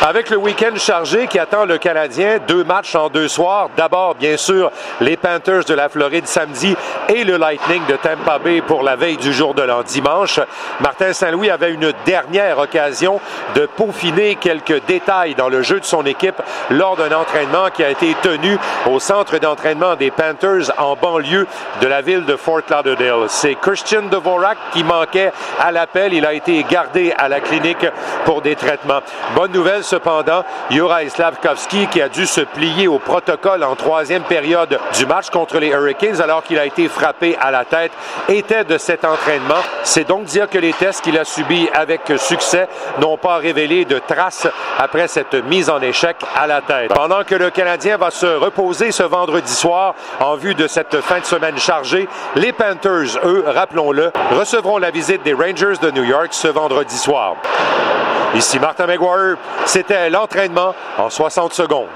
Avec le week-end chargé qui attend le Canadien, deux matchs en deux soirs. D'abord, bien sûr, les Panthers de la Floride samedi et le Lightning de Tampa Bay pour la veille du jour de l'an dimanche. Martin Saint-Louis avait une dernière occasion de peaufiner quelques détails dans le jeu de son équipe lors d'un entraînement qui a été tenu au centre d'entraînement des Panthers en banlieue de la ville de Fort Lauderdale. C'est Christian Dvorak qui manquait à l'appel. Il a été gardé à la clinique pour des traitements. Bonne nouvelle cependant, Juraj Slavkovski qui a dû se plier au protocole en troisième période du match contre les Hurricanes alors qu'il a été frappé à la tête était de cet entraînement. C'est donc dire que les tests qu'il a subis avec succès n'ont pas révélé de traces après cette mise en échec à la tête. Pendant que le Canadien va se reposer ce vendredi soir en vue de cette fin de semaine chargée, les Panthers, eux, rappelons-le, recevront la visite des Rangers de New York ce vendredi soir. Ici Martin McGuire, c'était l'entraînement en 60 secondes.